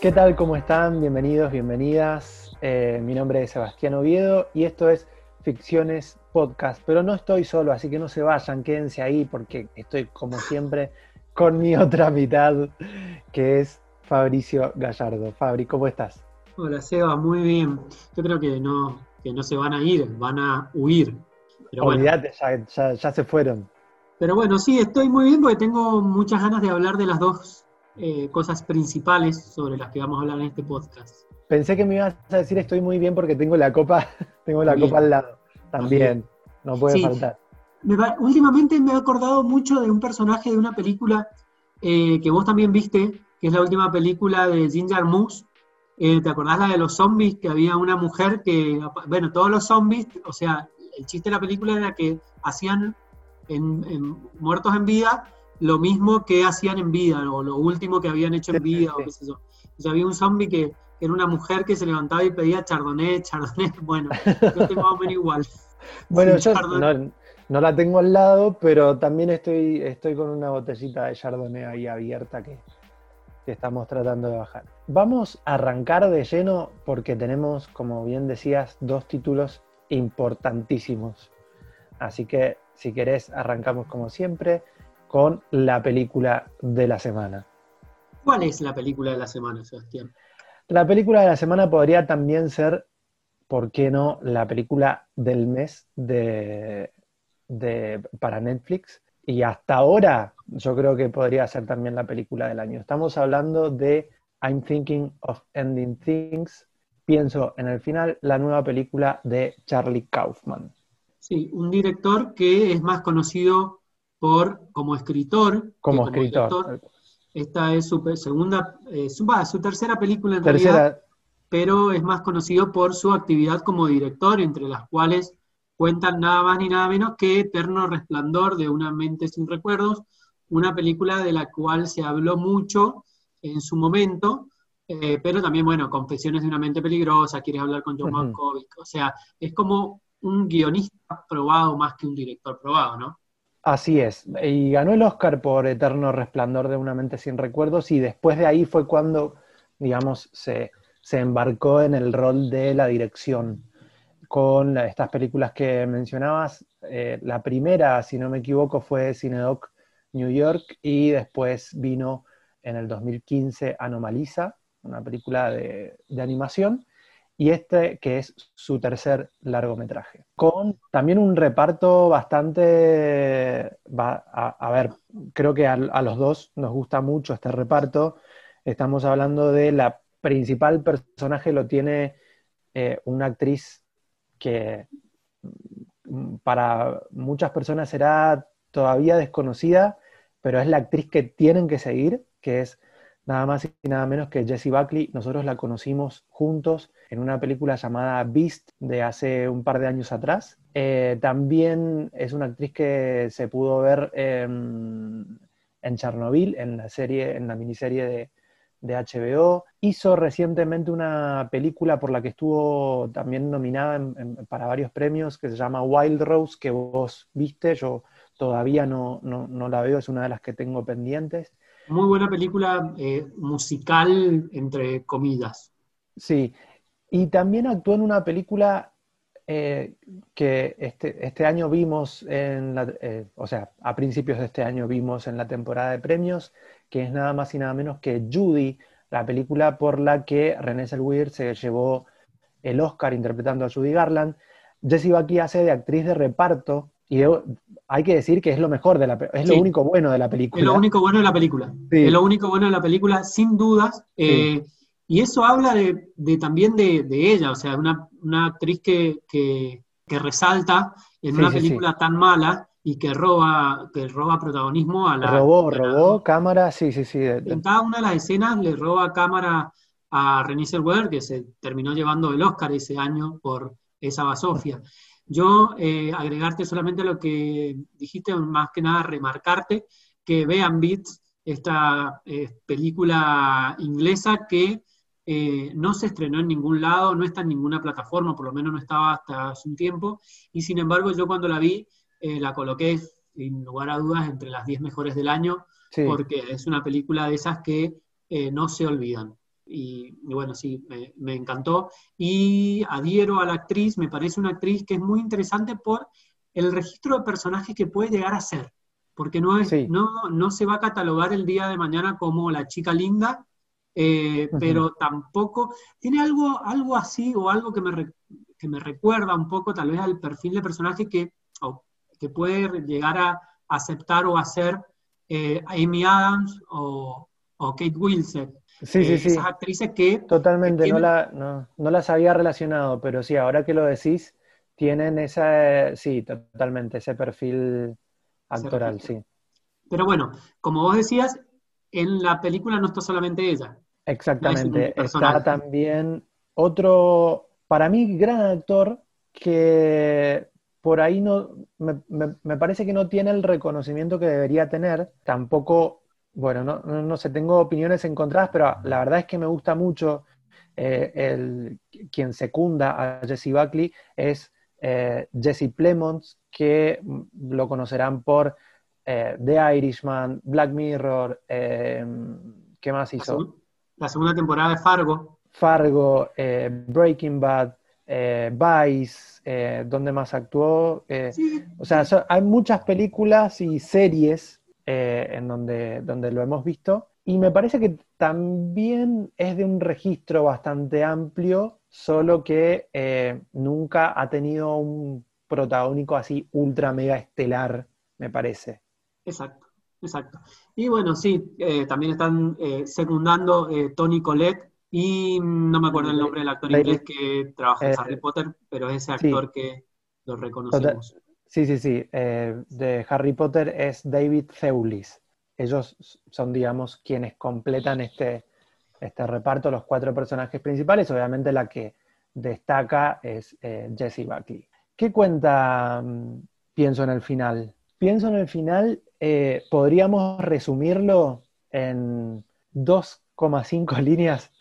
¿Qué tal? ¿Cómo están? Bienvenidos, bienvenidas. Eh, mi nombre es Sebastián Oviedo y esto es Ficciones Podcast. Pero no estoy solo, así que no se vayan, quédense ahí porque estoy como siempre con mi otra mitad, que es Fabricio Gallardo. Fabri, ¿cómo estás? Hola Seba, muy bien. Yo creo que no, que no se van a ir, van a huir. Pero Olvídate, ya, ya se fueron. Pero bueno, sí, estoy muy bien porque tengo muchas ganas de hablar de las dos eh, cosas principales sobre las que vamos a hablar en este podcast. Pensé que me ibas a decir estoy muy bien porque tengo la copa, tengo la copa al lado. También, no puede faltar. últimamente me he acordado mucho de un personaje de una película eh, que vos también viste, que es la última película de Ginger Moose. Eh, ¿Te acordás la de los zombies? Que había una mujer que, bueno, todos los zombies, o sea, el chiste de la película era que hacían en muertos en vida lo mismo que hacían en vida, o lo último que habían hecho en vida, o qué sé yo. Sea, había un zombie que, era una mujer que se levantaba y pedía chardonnay, chardonnay, bueno, yo tengo más o menos igual. Bueno, yo no, la tengo al lado, pero también estoy, estoy con una botellita de chardonnay ahí abierta que, que estamos tratando de bajar. Vamos a arrancar de lleno porque tenemos, como bien decías, dos títulos importantísimos. Así que si querés, arrancamos como siempre con la película de la semana. ¿Cuál es la película de la semana, Sebastián? La película de la semana podría también ser, ¿por qué no?, la película del mes de, para Netflix. Y hasta ahora yo creo que podría ser también la película del año. Estamos hablando de I'm Thinking of Ending Things. Pienso en el final, la nueva película de Charlie Kaufman. Sí, un director que es más conocido por, como escritor. Como, escritor. Esta es su segunda, eh, su, su, tercera película en realidad, pero es más conocido por su actividad como director, entre las cuales cuentan nada más ni nada menos que Eterno Resplandor de una mente sin recuerdos, una película de la cual se habló mucho en su momento, eh, pero también, bueno, Confesiones de una mente peligrosa, Quieres hablar con John Malkovich, o sea, es como un guionista probado más que un director probado, ¿no? Así es, y ganó el Oscar por Eterno Resplandor de una mente sin recuerdos y después de ahí fue cuando, digamos, se, embarcó en el rol de la dirección con estas películas que mencionabas. Eh, la primera, si no me equivoco, fue Cinedoc New York y después vino en el 2015 Anomaliza, una película de animación y este que es su tercer largometraje. Con también un reparto bastante, a, ver, creo que a, los dos nos gusta mucho este reparto. Estamos hablando de la principal personaje, lo tiene eh, una actriz que mm, para muchas personas será todavía desconocida, pero es la actriz que tienen que seguir, que es nada más y nada menos que Jessie Buckley. Nosotros la conocimos juntos en una película llamada Beast de hace un par de años atrás. Eh, también es una actriz que se pudo ver en Chernobyl, en la serie, en la miniserie de, HBO. Hizo recientemente una película por la que estuvo también nominada para varios premios que se llama Wild Rose, que vos viste, yo todavía no, no la veo, es una de las que tengo pendientes. Muy buena película eh, musical, entre comidas. Sí, y también actuó en una película eh, que este, este, año vimos, en la, eh, o sea, a principios de este año vimos en la temporada de premios, que es nada más y nada menos que Judy, la película por la que René Zellweger se llevó el Oscar interpretando a Judy Garland. Jessie Buckley hace de actriz de reparto y hay que decir que es lo mejor de la es lo único bueno de la película. Es lo único bueno de la película. Es lo único bueno de la película, sin dudas. Eh, y eso habla de, también de, ella, o sea, una, una actriz que, resalta en una película tan mala y que roba, que roba protagonismo a la. Robó, robó cámara, sí, sí, sí. En cada una de las escenas le roba cámara a René Zellweger, que se terminó llevando el Oscar ese año por esa basofia. Yo eh, agregarte solamente a lo que dijiste, más que nada remarcarte que vean Beats, esta eh, película inglesa que eh, no se estrenó en ningún lado, no está en ninguna plataforma, por lo menos no estaba hasta hace un tiempo, y sin embargo yo cuando la vi la coloqué sin lugar a dudas entre las 10 mejores del año, porque es una película de esas que no se olvidan. Y, bueno, sí, me, encantó. Y adhiero a la actriz, me parece una actriz que es muy interesante por el registro de personajes que puede llegar a ser, porque no, es, no, no se va a catalogar el día de mañana como la chica linda, eh, pero tampoco tiene algo, algo así o algo que me, que me recuerda un poco tal vez al perfil de personaje que, que puede llegar a aceptar o hacer eh, Amy Adams o, o Kate Winslet. Sí, sí, eh, sí. Esas actrices que... Totalmente, no, la, no, no, las había relacionado, pero sí, ahora que lo decís, tienen esa, sí, totalmente, ese perfil actoral, sí. Pero bueno, como vos decías, en la película no está solamente ella. Exactamente, está también otro, para mí, gran actor que por ahí no, me, me, parece que no tiene el reconocimiento que debería tener, tampoco bueno, no, sé, tengo opiniones encontradas, pero la verdad es que me gusta mucho eh, el, quien secunda a Jesse Buckley es eh, Jesse Plemons, que lo conocerán por eh, The Irishman, Black Mirror, ¿qué más hizo? La segunda temporada de Fargo. Fargo, Breaking Bad, Vice, ¿dónde más actuó? O sea, hay muchas películas y series eh, en donde, donde lo hemos visto. Y me parece que también es de un registro bastante amplio, solo que eh, nunca ha tenido un protagónico así ultra mega estelar, me parece. Exacto, exacto. Y bueno, sí, eh, también están secundando Tony Collette y no me acuerdo el nombre del actor inglés que trabaja en Harry Potter, pero es ese actor que lo reconocemos. Sí, sí, sí. Eh, de Harry Potter es David Thewlis. Ellos son, digamos, quienes completan este, este reparto, los cuatro personajes principales. Obviamente la que destaca es eh, Jessie Buckley. ¿Qué cuenta, mm, pienso en el final? Pienso en el final, eh, podríamos resumirlo en 2,5 líneas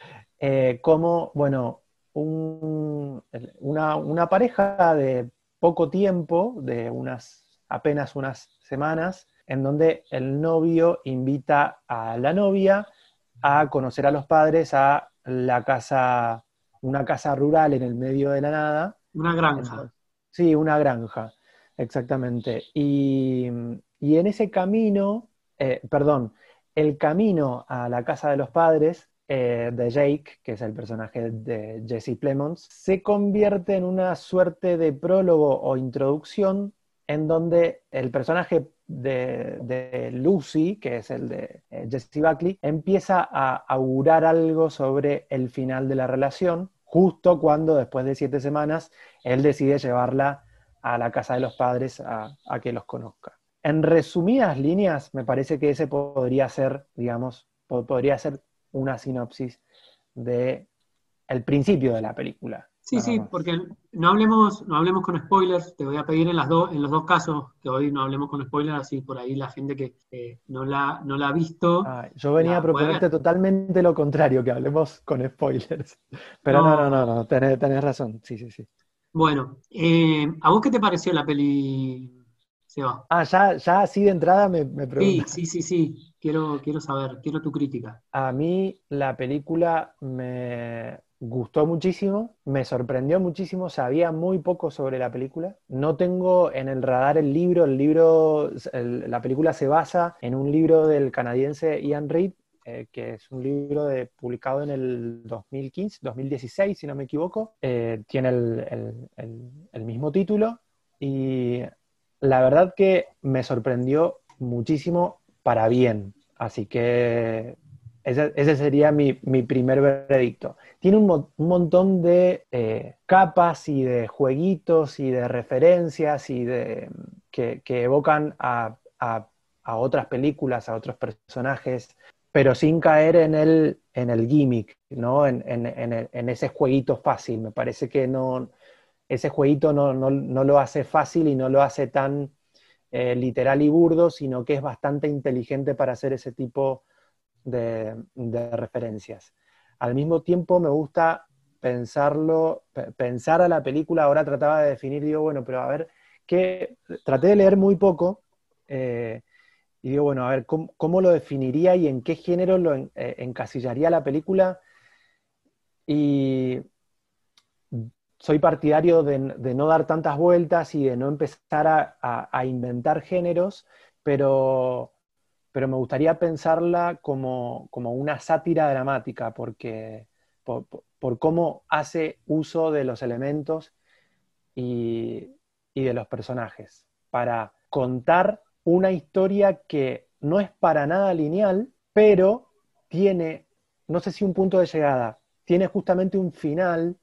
como, bueno, una, una pareja de poco tiempo, de unas apenas unas semanas, en donde el novio invita a la novia a conocer a los padres a la casa, una casa rural en el medio de la nada. Una granja. Sí, una granja, exactamente. Y, en ese camino, eh, perdón, el camino a la casa de los padres eh, de Jake, que es el personaje de Jesse Plemons, se convierte en una suerte de prólogo o introducción en donde el personaje de, Lucy, que es el de eh, Jesse Buckley, empieza a augurar algo sobre el final de la relación, justo cuando después de siete semanas él decide llevarla a la casa de los padres a, a que los conozca. En resumidas líneas, me parece que ese podría ser, digamos, podría ser una sinopsis de el principio de la película. Sí, sí, porque no hablemos, no hablemos con spoilers, te voy a pedir en, las en los dos casos que hoy no hablemos con spoilers, así por ahí la gente que no, la, no la ha visto. Ah, yo venía a proponerte totalmente lo contrario, que hablemos con spoilers. Pero no, no, no, no, tenés, razón, sí, sí, sí. Bueno, eh, ¿a vos qué te pareció la peli, Seba? Ah, ya, ya así de entrada me, me Sí, sí, sí, sí. Quiero, quiero saber, quiero tu crítica. A mí la película me gustó muchísimo, me sorprendió muchísimo, sabía muy poco sobre la película. No tengo en el radar el libro, el libro, la película se basa en un libro del canadiense Ian Reid, eh, que es un libro de, publicado en el 2015, 2016, si no me equivoco. Eh, tiene el, el mismo título y la verdad que me sorprendió muchísimo para bien. Así que ese, sería mi, primer veredicto. Tiene un, montón de eh, capas y de jueguitos y de referencias y de, que, evocan a, otras películas, a otros personajes, pero sin caer en el, en el gimmick, ¿no? En, ese jueguito fácil. Me parece que no, ese jueguito no, lo hace fácil y no lo hace tan eh, literal y burdo, sino que es bastante inteligente para hacer ese tipo de, referencias. Al mismo tiempo me gusta pensarlo, pensar a la película, ahora trataba de definir, digo, bueno, pero a ver, que traté de leer muy poco eh, y digo, bueno, a ver, ¿cómo, lo definiría y en qué género lo eh, encasillaría la película? Y soy partidario de, no dar tantas vueltas y de no empezar a, inventar géneros, pero, me gustaría pensarla como, una sátira dramática, porque por, cómo hace uso de los elementos y de los personajes, para contar una historia que no es para nada lineal, pero tiene, no sé si un punto de llegada, tiene justamente un final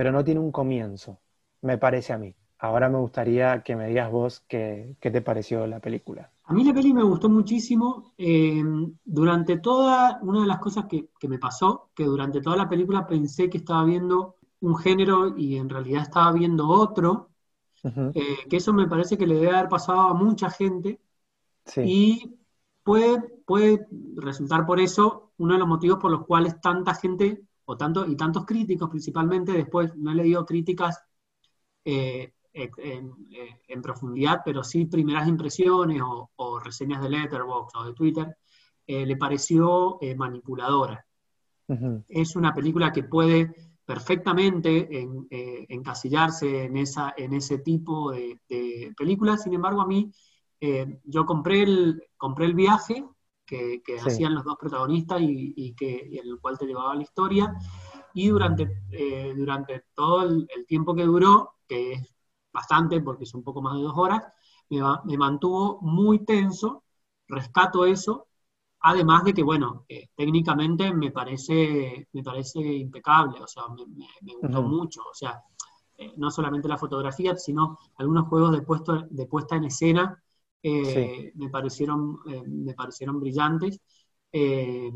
pero no tiene un comienzo, me parece a mí. Ahora me gustaría que me digas vos qué, te pareció la película. A mí la peli me gustó muchísimo. Eh, durante toda, una de las cosas que, me pasó, que durante toda la película pensé que estaba viendo un género y en realidad estaba viendo otro, eh, que eso me parece que le debe haber pasado a mucha gente. Y puede, puede resultar por eso uno de los motivos por los cuales tanta gente tanto, y tantos críticos principalmente, después no he leído críticas eh, eh, en, profundidad, pero sí primeras impresiones o, reseñas de Letterboxd o de Twitter, eh, le pareció manipuladora. Es una película que puede perfectamente encasillarse en, esa, en ese tipo de, películas, sin embargo a mí yo compré el, compré el viaje que, hacían los dos protagonistas y, que, el cual te llevaba la historia. Y durante, eh, durante todo el, tiempo que duró, que es bastante porque es un poco más de dos horas, me, mantuvo muy tenso, rescato eso, además de que, bueno, técnicamente me parece, me parece impecable, o sea, me, gustó mucho, o sea, eh, no solamente la fotografía, sino algunos juegos de, puesto, de puesta en escena eh, me, parecieron, eh, me parecieron brillantes. Eh,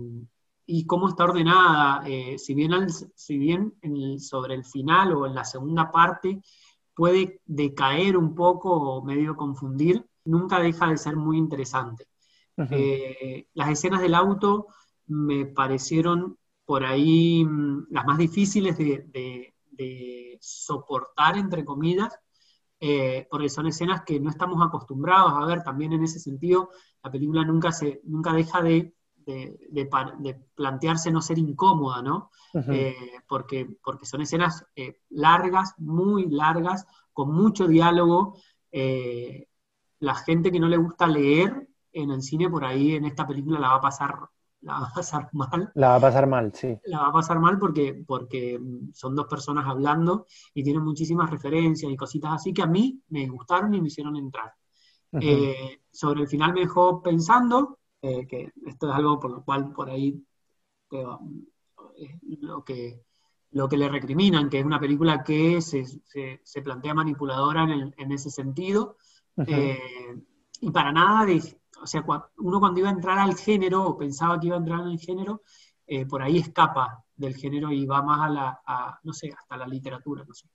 y cómo está ordenada, si bien, si bien sobre el final o en la segunda parte puede decaer un poco o medio confundir, nunca deja de ser muy interesante. las escenas del auto me parecieron por ahí mm, las más difíciles de, de soportar, entre comillas, eh, porque son escenas que no estamos acostumbrados a ver, también en ese sentido, la película nunca, se, nunca deja de, plantearse no ser incómoda, ¿no? Eh, porque, porque son escenas eh, largas, muy largas, con mucho diálogo. la gente que no le gusta leer en el cine, por ahí en esta película la va a pasar la va a pasar mal. La va a pasar mal, sí. La va a pasar mal porque, porque son dos personas hablando y tienen muchísimas referencias y cositas así que a mí me gustaron y me hicieron entrar. Eh, sobre el final me dejó pensando, eh, que esto es algo por lo cual por ahí eh, lo, que, lo que le recriminan, que es una película que se, se, plantea manipuladora en, en ese sentido. y para nada de, o sea, uno cuando iba a entrar al género, o pensaba que iba a entrar en el género, eh, por ahí escapa del género y va más a la, no sé, hasta la literatura, no sé.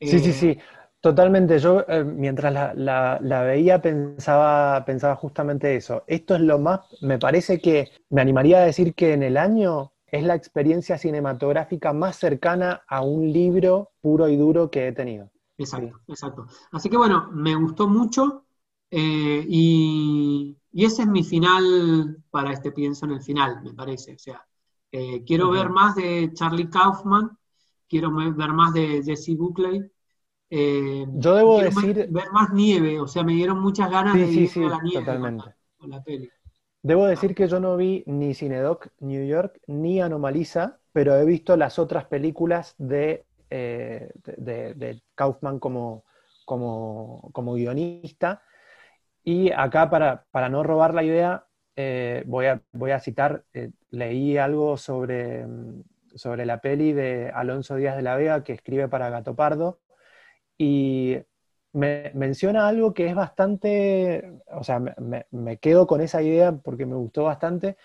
sí, sí, eh, sí, totalmente. Yo eh, mientras la, veía pensaba, pensaba justamente eso. Esto es lo más, me parece que, me animaría a decir que en el año es la experiencia cinematográfica más cercana a un libro puro y duro que he tenido. Exacto, exacto. Así que bueno, me gustó mucho y, y ese es mi final para este pienso en el final, me parece. O sea, eh, quiero ver más de Charlie Kaufman, quiero ver más de Jesse Buckley. Eh, Yo debo decir. Ver más nieve, o sea, me dieron muchas ganas de ir a la nieve totalmente. Con, la, peli. Debo decir que yo no vi ni Cinedoc New York ni Anomaliza, pero he visto las otras películas de, eh, de, Kaufman como, como, como guionista y acá, para, no robar la idea, eh, voy, a, voy, a, citar, eh, leí algo sobre, mm, sobre la peli de Alonso Díaz de la Vega que escribe para Gato Pardo y me menciona algo que es bastante, o sea, me, quedo con esa idea porque me gustó bastante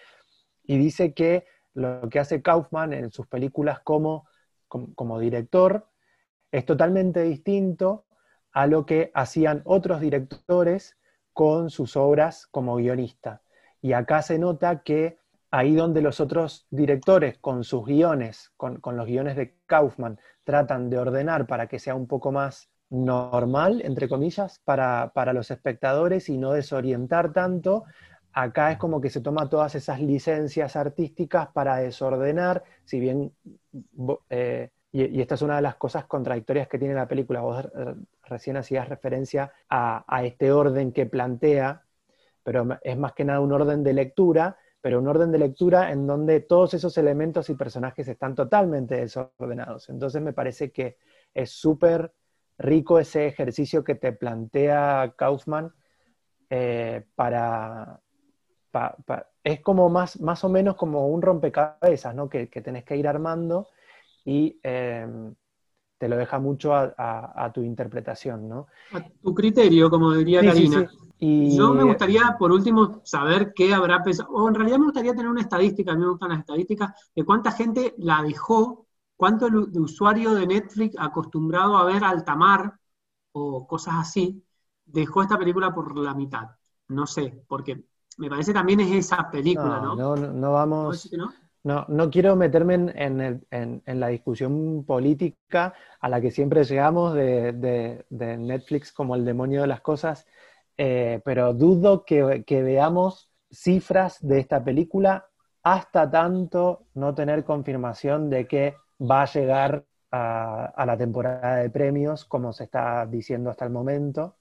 y dice que lo que hace Kaufman en sus películas como, como director es totalmente distinto a lo que hacían otros directores con sus obras como guionista. Y acá se nota que ahí donde los otros directores con sus guiones, con, los guiones de Kaufman, tratan de ordenar para que sea un poco más normal, entre comillas, para, los espectadores y no desorientar tanto, acá es como que se toma todas esas licencias artísticas para desordenar, si bien, eh, y, esta es una de las cosas contradictorias que tiene la película, vos recién hacías referencia a, este orden que plantea, pero es más que nada un orden de lectura, pero un orden de lectura en donde todos esos elementos y personajes están totalmente desordenados. Entonces me parece que es súper rico ese ejercicio que te plantea Kaufman eh, para, Es como más, más o menos como un rompecabezas, ¿no? Que, tenés que ir armando y em, te lo deja mucho a, tu interpretación, ¿no? A tu criterio, como diría Karina. Y... Yo me gustaría, por último, saber qué habrá pensado, o en realidad me gustaría tener una estadística, a mí me gustan las estadísticas, de cuánta gente la dejó, cuánto de usuario de Netflix acostumbrado a ver Altamar o cosas así, dejó esta película por la mitad. No sé, porque me parece también es esa película, ¿no? No, no, vamos... No? No? quiero meterme en, la discusión política a la que siempre llegamos de Netflix como el demonio de las cosas. Eh, pero dudo que, veamos cifras de esta película hasta tanto no tener confirmación de que va a llegar a, la temporada de premios, como se está diciendo hasta el momento.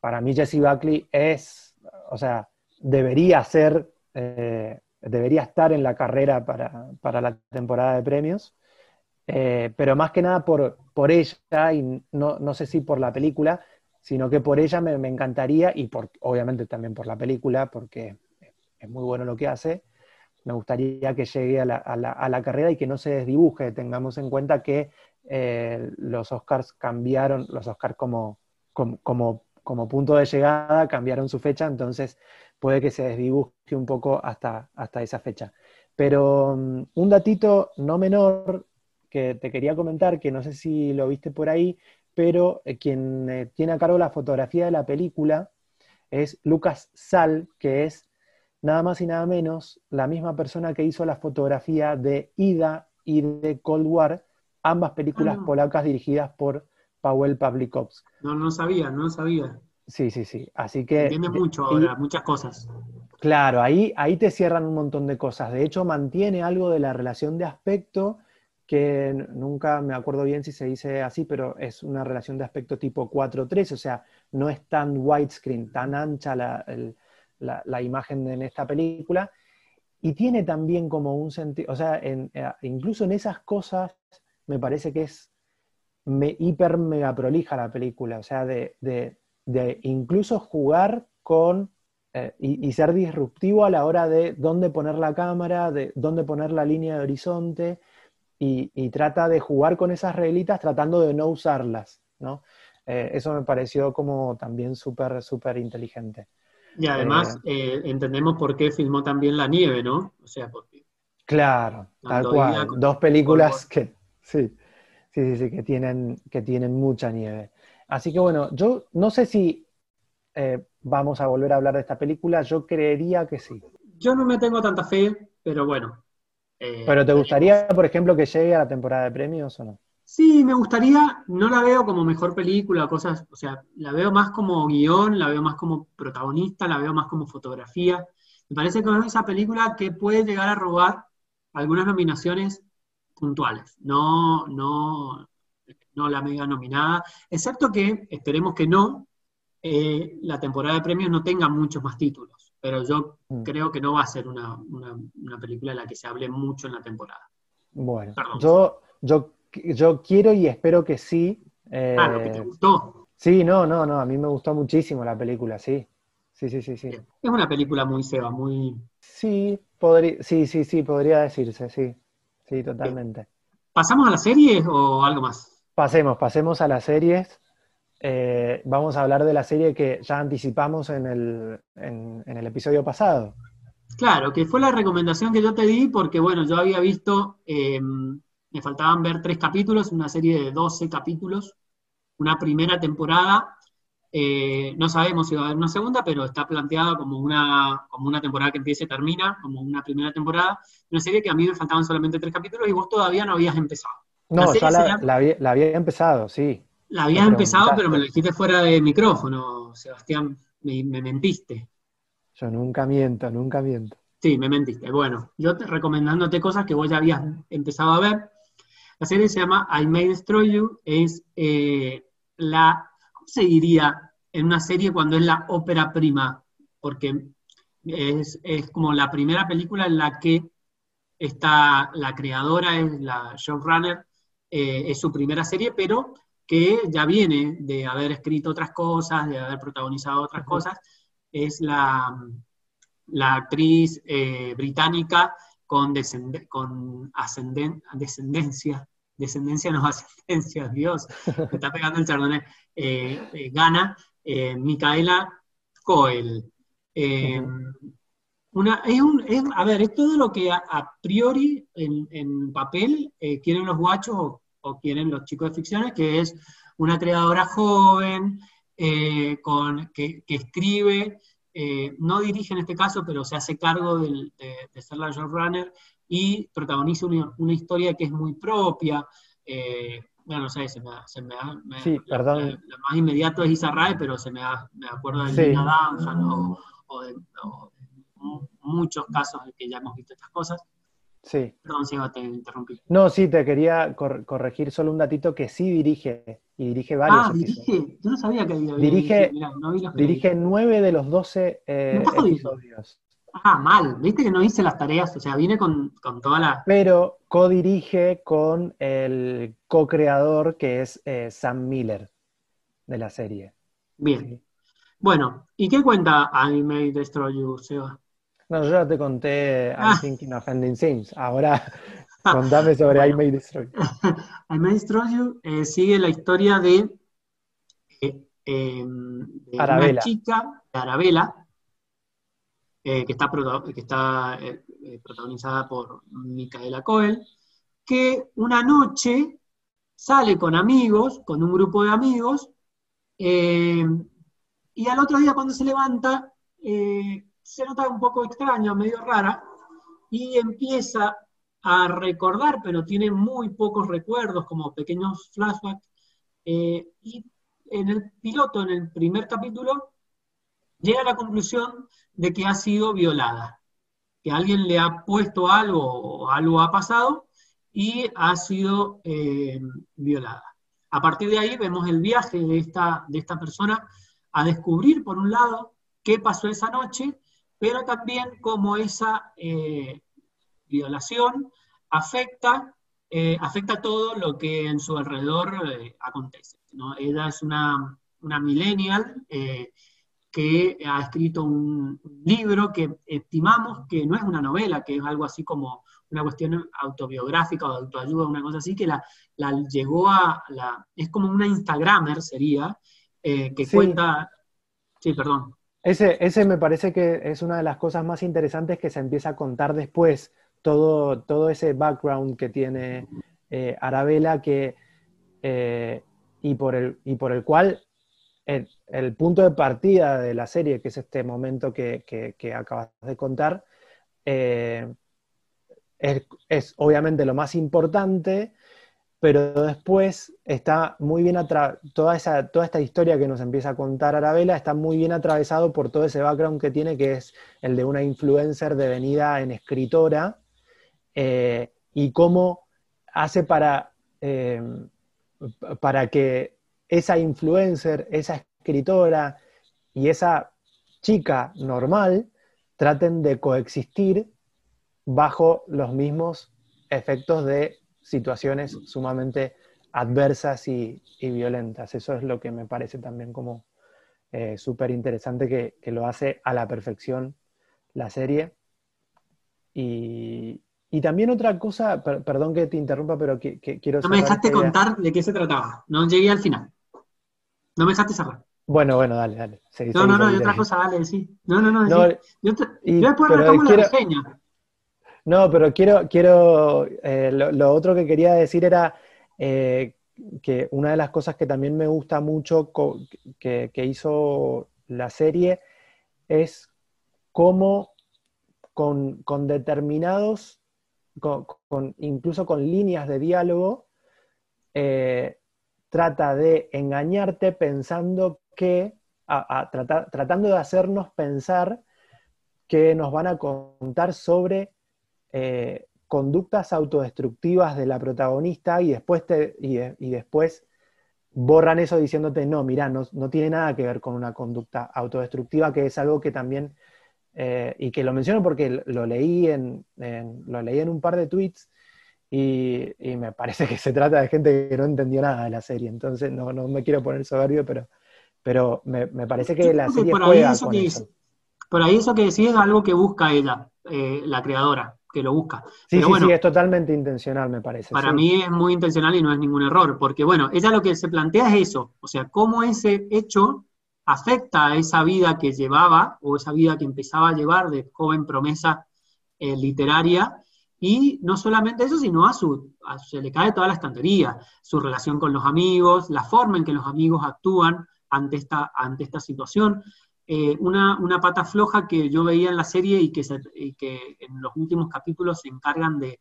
Para mí Jesse Buckley es, o sea, debería ser, eh, debería estar en la carrera para, la temporada de premios, eh, pero más que nada por, por ella, y no, no sé si por la película, sino que por ella me, encantaría, y por, obviamente también por la película, porque es muy bueno lo que hace, me gustaría que llegue a la, carrera y que no se desdibuje. Tengamos en cuenta que eh, los Oscars cambiaron, los Oscars como, como, punto de llegada cambiaron su fecha, entonces puede que se desdibuje un poco hasta, hasta esa fecha. Pero mm, un datito no menor que te quería comentar, que no sé si lo viste por ahí, pero eh, quien eh, tiene a cargo la fotografía de la película es Lucas Sal, que es nada más y nada menos la misma persona que hizo la fotografía de Ida y de Cold War, ambas películas ah. polacas dirigidas por Paweł Pawlikowski. No, no sabía, no sabía. Sí, sí, sí. Así que. Entiende mucho ahora, muchas cosas. Claro, ahí, ahí te cierran un montón de cosas. De hecho, mantiene algo de la relación de aspecto que nunca me acuerdo bien si se dice así, pero es una relación de aspecto tipo 4-3, o sea, no es tan widescreen, tan ancha la, la, imagen en esta película, y tiene también como un sentido, o sea, eh, incluso en esas cosas me parece que es me, hiper mega prolija la película, o sea, de, de, incluso jugar con eh, y, y, ser disruptivo a la hora de dónde poner la cámara, de dónde poner la línea de horizonte, y, trata de jugar con esas reglitas tratando de no usarlas, ¿no? Eh, eso me pareció como también súper, súper inteligente. Y además eh, eh, entendemos por qué filmó también La Nieve, ¿no? O sea, porque... Claro, tal cual. Dos películas que, sí, sí, sí, que tienen, que tienen mucha nieve. Así que bueno, yo no sé si vamos a volver a hablar de esta película, yo creería que sí. Yo no me tengo tanta fe, pero bueno, eh, ¿Pero te gustaría, por ejemplo, que llegue a la temporada de premios o no? Sí, me gustaría, no la veo como mejor película, cosas, o sea, la veo más como guion, la veo más como protagonista, la veo más como fotografía. Me parece que es esa película que puede llegar a robar algunas nominaciones puntuales, no, no, no la mega nominada, excepto que, esperemos que no, eh, la temporada de premios no tenga muchos más títulos pero yo mm. creo que no va a ser una, película en la que se hable mucho en la temporada. Bueno, yo, yo, yo quiero y espero que sí. ah, lo que te gustó. Sí, no, no, no, a mí me gustó muchísimo la película, sí. Sí, sí, sí, sí. Es una película muy Seba, muy... Sí, podría, sí, sí, sí, podría decirse, sí. Sí, totalmente. ¿Pasamos a las series o algo más? Pasemos, pasemos a las series. Eh, vamos a hablar de la serie que ya anticipamos en el, en, el, episodio pasado. Claro, que fue la recomendación que yo te di porque, bueno, yo había visto, em, me faltaban ver tres capítulos, una serie de 12 capítulos, una primera temporada. Eh, no sabemos si va a haber una segunda, pero está planteada como una, como una temporada que empieza y termina, como una primera temporada. Una serie que a mí me faltaban solamente tres capítulos y vos todavía no habías empezado. No, ya la, la había empezado, sí. La había empezado, pero me lo dijiste fuera de micrófono, Sebastián, me, mentiste. Yo nunca miento, nunca miento. Sí, me mentiste. Bueno, yo te, recomendándote cosas que vos ya habías empezado a ver. La serie se llama I May Destroy You, es eh, la, ¿cómo se diría en una serie cuando es la ópera prima? Porque es, como la primera película en la que está la creadora, es la showrunner, eh, es su primera serie, pero que ya viene de haber escrito otras cosas, de haber protagonizado otras cosas, es la, la actriz eh, británica con, con descendencia, descendencia no ascendencia, Dios, me está pegando el chardonnay, eh, eh, gana Micaela Coel. Una, es un, a ver, es todo lo que a, priori en, papel quieren los guachos o, quieren los chicos de ficciones, que es una creadora joven, con, que, escribe eh, no dirige en este caso, pero se hace cargo de, ser la showrunner y protagoniza una, historia que es muy propia. Eh, bueno, no sé, se me, se me, sí, perdón. Lo, más inmediato es Isarrae, pero se me, me acuerdo de Lina Dunham o, de, muchos casos en que ya hemos visto estas cosas. Sí. Perdón, Seba, te interrumpí. No, sí, te quería corregir solo un datito que sí dirige, y dirige varios Ah, dirige, yo no sabía que había Dirige, dirige nueve de los doce eh, episodios. Ah, mal, viste que no hice las tareas, o sea, vine con, con toda la... Pero co-dirige con el co-creador que es eh, Sam Miller de la serie. Bien. Bueno, ¿y qué cuenta I May Destroy You, Seba? No, yo ya te conté I'm ah. Thinking of Ending Things. Ahora contame sobre I May Destroy You. I May Destroy You eh, sigue la historia de, eh, em, una chica, de Arabella, eh, que está, que está protagonizada por Micaela Coel, que una noche sale con amigos, con un grupo de amigos, y al otro día cuando se levanta, se nota un poco extraña, medio rara, y empieza a recordar, pero tiene muy pocos recuerdos, como pequeños flashbacks, eh, y en el piloto, en el primer capítulo, llega a la conclusión de que ha sido violada, que alguien le ha puesto algo o algo ha pasado y ha sido eh, violada. A partir de ahí vemos el viaje de esta, de esta persona a descubrir, por un lado, qué pasó esa noche pero también cómo esa eh, violación afecta, eh, afecta todo lo que en su alrededor eh, acontece. Ella es una, una millennial que ha escrito un libro que estimamos que no es una novela, que es algo así como una cuestión autobiográfica o de autoayuda, una cosa así, que la, la llegó a, la, es como una Instagramer sería, que cuenta, sí, perdón. Ese, ese me parece que es una de las cosas más interesantes que se empieza a contar después, todo, todo ese background que tiene eh, Arabella que, eh, y, por el, y por el cual el, punto de partida de la serie, que es este momento que, acabas de contar, eh, es, obviamente lo más importante, pero después está muy bien toda, toda esta historia que nos empieza a contar Arabella está muy bien atravesado por todo ese background que tiene, que es el de una influencer devenida en escritora, eh, y cómo hace para, eh, para que esa influencer, esa escritora y esa chica normal traten de coexistir bajo los mismos efectos de situaciones sumamente adversas y, violentas. Eso es lo que me parece también como eh, súper interesante que, lo hace a la perfección la serie. Y, también otra cosa, perdón que te interrumpa, pero que, quiero... No me dejaste contar de qué se trataba, no llegué al final. No me dejaste cerrar. Bueno, bueno, dale, dale. no, no, no, y otra cosa, dale, sí. No, no, no, yo, después retomo la reseña. No, pero quiero, quiero eh, lo, otro que quería decir era eh, que una de las cosas que también me gusta mucho que, hizo la serie es cómo con, determinados, con, incluso con líneas de diálogo, eh, trata de engañarte pensando que, tratando de hacernos pensar que nos van a contar sobre eh, conductas autodestructivas de la protagonista y después, te, y, después borran eso diciéndote, no, mira, no, tiene nada que ver con una conducta autodestructiva, que es algo que también, eh, y que lo menciono porque lo leí en, lo leí en un par de tweets, y, me parece que se trata de gente que no entendió nada de la serie, entonces no, no me quiero poner soberbio, pero, pero me, parece que la serie juega con eso. Por ahí eso que decís es algo que busca ella, eh, la creadora, que lo busca. Sí, sí, sí, es totalmente intencional, me parece. Para mí es muy intencional y no es ningún error, porque bueno, ella lo que se plantea es eso, o sea, cómo ese hecho afecta a esa vida que llevaba, o esa vida que empezaba a llevar de joven promesa eh, literaria, y no solamente eso, sino a su, se le cae toda la estantería, su relación con los amigos, la forma en que los amigos actúan ante esta, ante esta situación. Eh, una, pata floja que yo veía en la serie y que, que en los últimos capítulos se encargan de,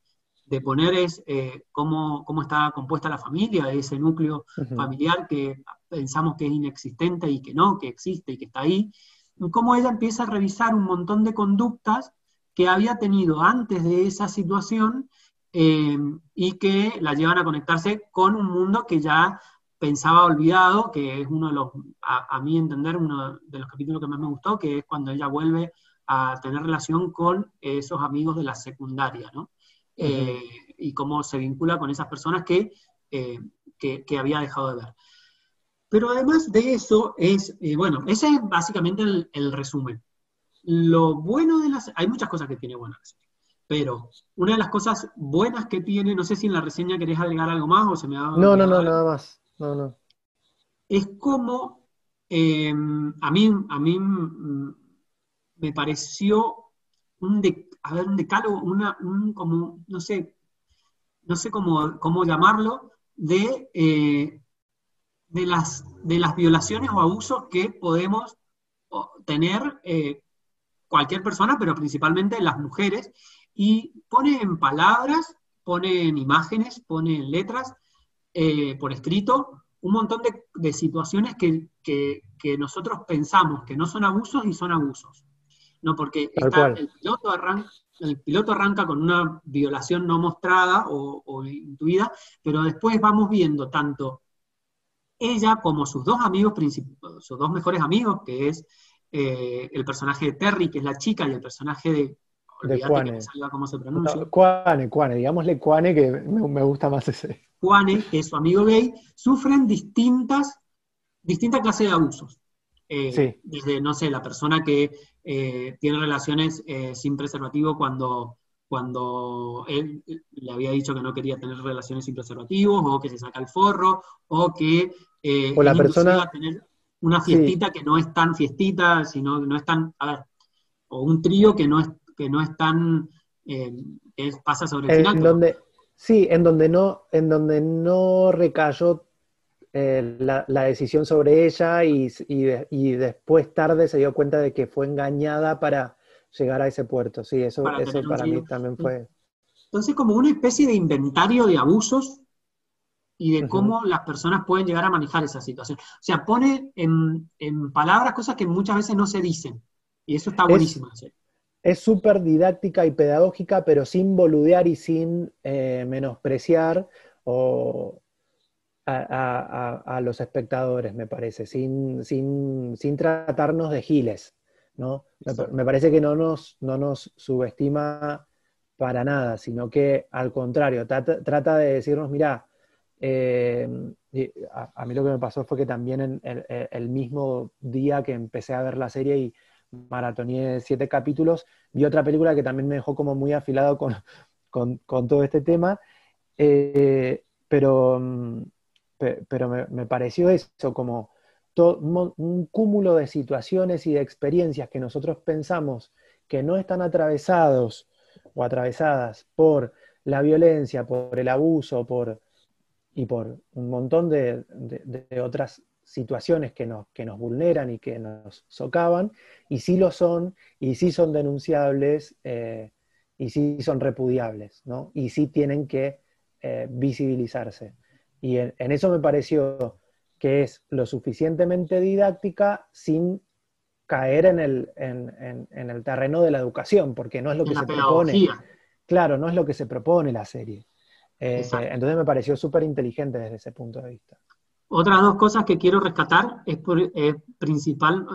poner es eh, cómo, cómo, está compuesta la familia, ese núcleo familiar que pensamos que es inexistente y que no, que existe y que está ahí, y cómo ella empieza a revisar un montón de conductas que había tenido antes de esa situación eh, y que la llevan a conectarse con un mundo que ya pensaba olvidado, que es uno de los, a, mí entender, uno de los capítulos que más me gustó, que es cuando ella vuelve a tener relación con esos amigos de la secundaria, ¿no? Eh, y cómo se vincula con esas personas que, eh, que, había dejado de ver. Pero además de eso, es, eh, bueno, ese es básicamente el, resumen. Lo bueno de las... Hay muchas cosas que tiene buenas, pero una de las cosas buenas que tiene, no sé si en la reseña querés agregar algo más o se me ha... No, no, no, nada más. No, no. Es como, em, a mí, a mí me pareció un, de, a ver, un decálogo, una, un, como, no sé, no sé cómo, cómo llamarlo, de, eh, de, las, de las violaciones o abusos que podemos tener eh, cualquier persona, pero principalmente las mujeres, y pone en palabras, pone en imágenes, pone en letras, eh, por escrito un montón de, situaciones que, nosotros pensamos que no son abusos y son abusos. No, porque el, piloto arranca, el piloto arranca con una violación no mostrada o, intuida, pero después vamos viendo tanto ella como sus dos amigos, sus dos mejores amigos, que es eh, el personaje de Terry, que es la chica, y el personaje de de Cuane. cómo se pronuncia. Cuane, Cuane, digámosle Cuane, que me, gusta más ese. Cuane, que es su amigo gay, sufren distintas, distintas clases de abusos. Eh, desde, no sé, la persona que eh, tiene relaciones eh, sin preservativo cuando, cuando él le había dicho que no quería tener relaciones sin preservativos, o que se saca el forro, o que o la persona tener una fiestita que no es tan fiestita, sino que no es tan, a ver, o un trío que no es que no es tan, eh, pasa sobre el final. Donde, sí, en donde no, en donde no recayó eh, la, decisión sobre ella y, después tarde se dio cuenta de que fue engañada para llegar a ese puerto. Sí, eso para, eso para mí también fue. Entonces, como una especie de inventario de abusos y de cómo las personas pueden llegar a manejar esa situación. O sea, pone en, palabras cosas que muchas veces no se dicen. Y eso está buenísimo es súper didáctica y pedagógica, pero sin boludear y sin eh, menospreciar a, los espectadores, me parece, sin, sin, tratarnos de giles. ¿no? Me, parece que no nos, no nos subestima para nada, sino que al contrario, trata, de decirnos, mira, eh, a, mí lo que me pasó fue que también el mismo día que empecé a ver la serie y maratoné siete capítulos, vi otra película que también me dejó como muy afilado con, todo este tema, eh, pero, mm, me, pareció eso, como un, cúmulo de situaciones y de experiencias que nosotros pensamos que no están atravesados o atravesadas por la violencia, por el abuso, por, y por un montón de, de otras situaciones que nos, que nos vulneran y que nos socavan, y sí lo son, y sí son denunciables, eh, y sí son repudiables, ¿no? Y sí tienen que eh, visibilizarse. Y en, eso me pareció que es lo suficientemente didáctica sin caer en el, en, el terreno de la educación, porque no es lo que se propone. Claro, no es lo que se propone la serie. Eh, entonces me pareció súper inteligente desde ese punto de vista. Otras dos cosas que quiero rescatar es, principal,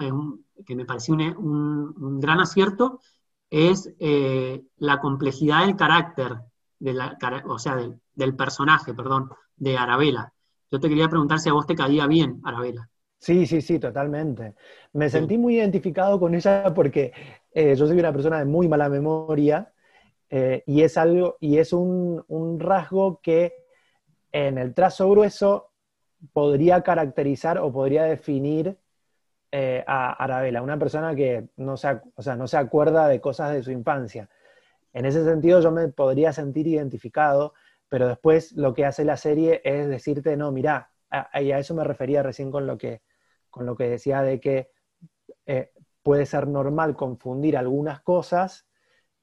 que me pareció un, gran acierto, es eh, la complejidad del carácter, de la, o sea, del personaje, perdón, de Arabella. Yo te quería preguntar si a vos te caía bien Arabella. Sí, sí, sí, totalmente. Me sentí muy identificado con ella porque eh, yo soy una persona de muy mala memoria eh, y es algo, y es un, rasgo que en el trazo grueso podría caracterizar o podría definir eh, a Arabella, una persona que no se, o sea, no se acuerda de cosas de su infancia. En ese sentido yo me podría sentir identificado, pero después lo que hace la serie es decirte, no, mira, y a eso me refería recién con lo que con lo que decía de que eh, puede ser normal confundir algunas cosas,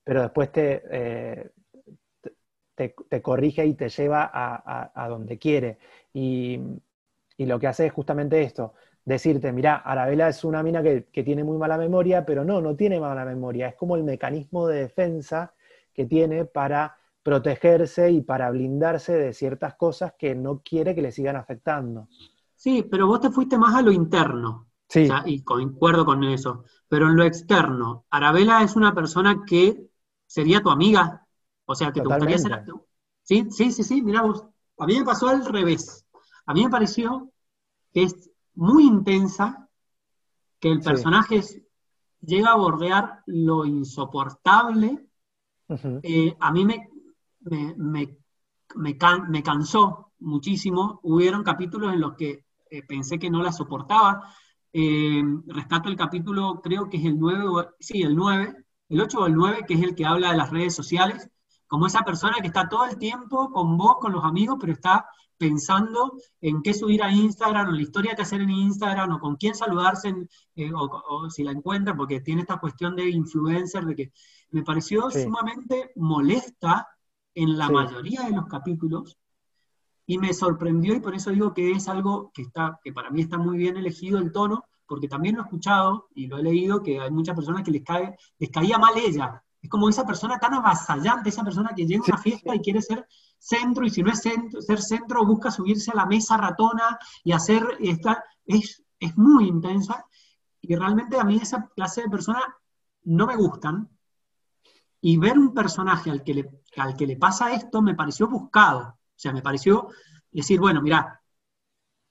pero después te, eh, te, corrige y te lleva a, donde quiere. Y, lo que hace es justamente esto, decirte, mira, Arabella es una mina que, que, tiene muy mala memoria, pero no, no tiene mala memoria, es como el mecanismo de defensa que tiene para protegerse y para blindarse de ciertas cosas que no quiere que le sigan afectando. Sí, pero vos te fuiste más a lo interno. Sí. y concuerdo con eso. Pero en lo externo, Arabella es una persona que sería tu amiga. O sea, que te gustaría ser. Sí, sí, sí, sí, mira vos. A mí me pasó al revés. A mí me pareció que es muy intensa, que el personaje llega a bordear lo insoportable. Eh, a mí me, me, me cansó muchísimo. Hubieron capítulos en los que eh, pensé que no la soportaba. Eh, rescato el capítulo, creo que es el 9, sí, el 9, el 8 o el 9, que es el que habla de las redes sociales, como esa persona que está todo el tiempo con vos, con los amigos, pero está pensando en qué subir a Instagram, o la historia que hacer en Instagram, o con quién saludarse, eh, o, si la encuentra, porque tiene esta cuestión de influencer, de que me pareció sumamente molesta en la mayoría de los capítulos, y me sorprendió y por eso digo que es algo que, está, que para mí está muy bien elegido el tono, porque también lo he escuchado y lo he leído que hay muchas personas que les, cae, les caía mal ella. Es como esa persona tan avasallante, esa persona que llega a una fiesta y quiere ser centro, y si no es centro, ser centro, busca subirse a la mesa ratona y hacer, esta, es, es muy intensa, y realmente a mí esa clase de personas no me gustan, y ver un personaje al que le, al que le pasa esto me pareció buscado. O sea, me pareció decir, bueno, mira,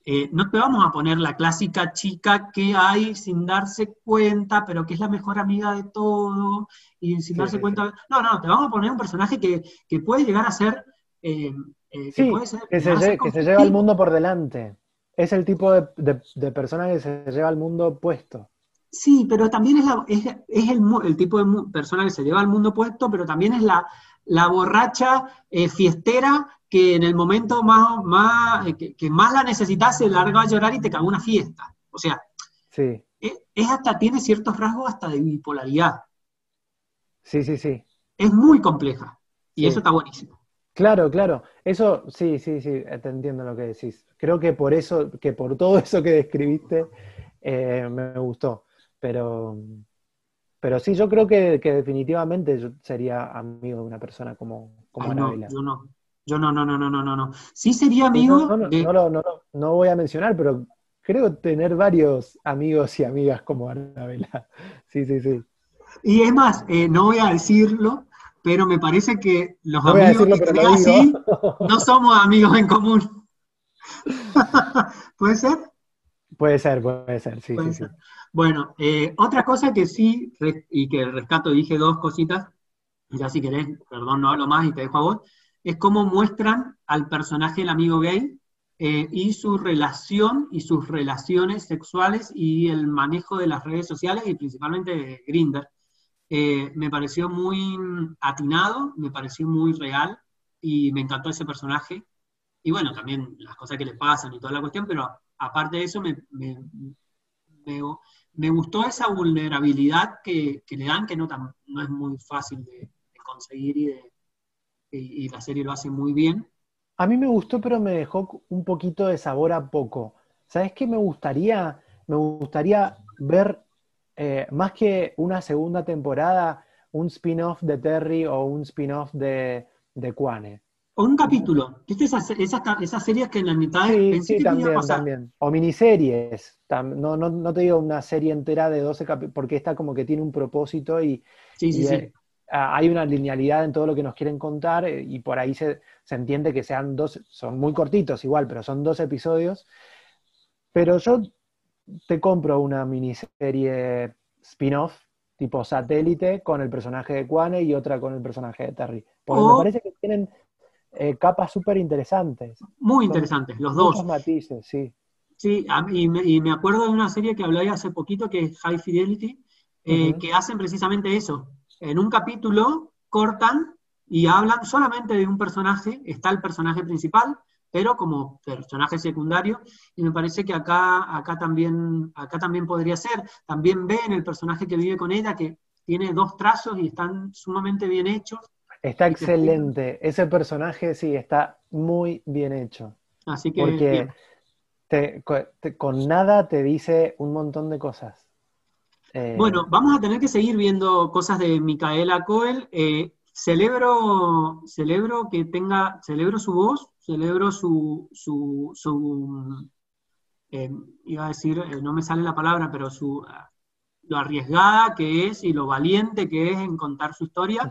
eh, no te vamos a poner la clásica chica que hay sin darse cuenta, pero que es la mejor amiga de todo, y sin darse cuenta. No, no, te vamos a poner un personaje que, puede llegar a ser. Eh, eh, que, que, se, lleva el mundo por delante. Es el tipo de, persona que se lleva el mundo puesto. Sí, pero también es, es, el, el, tipo de persona que se lleva el mundo puesto, pero también es la, la borracha fiestera que en el momento más, más eh, que, más la necesitas se larga a llorar y te caga una fiesta. O sea, sí. es, hasta, tiene ciertos rasgos hasta de bipolaridad. Sí, sí, sí. Es muy compleja. Y eso está buenísimo. Claro, claro. Eso, sí, sí, sí, te entiendo lo que decís. Creo que por eso, que por todo eso que describiste, eh, me gustó. Pero, pero sí, yo creo que, definitivamente yo sería amigo de una persona como, como ah, no, yo no. Yo no, no, no, no, no, no. Sí sería amigo. No, no, no, no, voy a mencionar, pero creo tener varios amigos y amigas como Anabela. Sí, sí, sí. Y es más, eh, no voy a decirlo, pero me parece que los amigos que así no somos amigos en común. ¿Puede ser? Puede ser, puede ser, sí, sí, sí. Bueno, eh, otra cosa que sí, y que rescato, dije dos cositas, ya si querés, perdón, no hablo más y te dejo a vos, es cómo muestran al personaje el amigo gay eh, y su relación y sus relaciones sexuales y el manejo de las redes sociales y principalmente de Grindr. Eh, me pareció muy atinado, me pareció muy real y me encantó ese personaje. Y bueno, también las cosas que le pasan y toda la cuestión, pero aparte de eso me, me, gustó esa vulnerabilidad que, le dan, que no, no es muy fácil de conseguir y de, y, la serie lo hace muy bien. A mí me gustó, pero me dejó un poquito de sabor a poco. ¿Sabes qué me gustaría? Me gustaría ver eh, más que una segunda temporada, un spin-off de Terry o un spin-off de, de Kwane. O un capítulo. ¿Viste esas, esas, series que en la mitad sí, pensé sí, también, también. O miniseries. No, no, no, te digo una serie entera de 12 capítulos, porque esta como que tiene un propósito y, sí, sí, sí. hay una linealidad en todo lo que nos quieren contar eh, y por ahí se, se entiende que sean dos, son muy cortitos igual, pero son dos episodios. Pero yo te compro una miniserie spin-off tipo satélite con el personaje de Kwane y otra con el personaje de Terry. Porque me parece que tienen eh, capas súper interesantes. Muy interesantes, los dos. matices, sí. Sí, y me, y me, acuerdo de una serie que hablé hace poquito que es High Fidelity, eh, que hacen precisamente eso. En un capítulo cortan y hablan solamente de un personaje, está el personaje principal, pero como personaje secundario, y me parece que acá, acá, también, acá también podría ser. También ven el personaje que vive con ella, que tiene dos trazos y están sumamente bien hechos. Está excelente. Ese personaje sí está muy bien hecho. Así que. Porque con nada te dice un montón de cosas. Eh, bueno, vamos a tener que seguir viendo cosas de Micaela Coel. Eh, celebro, celebro que tenga, celebro su voz, celebro su, su, su eh, iba a decir, no me sale la palabra, pero su lo arriesgada que es y lo valiente que es en contar su historia.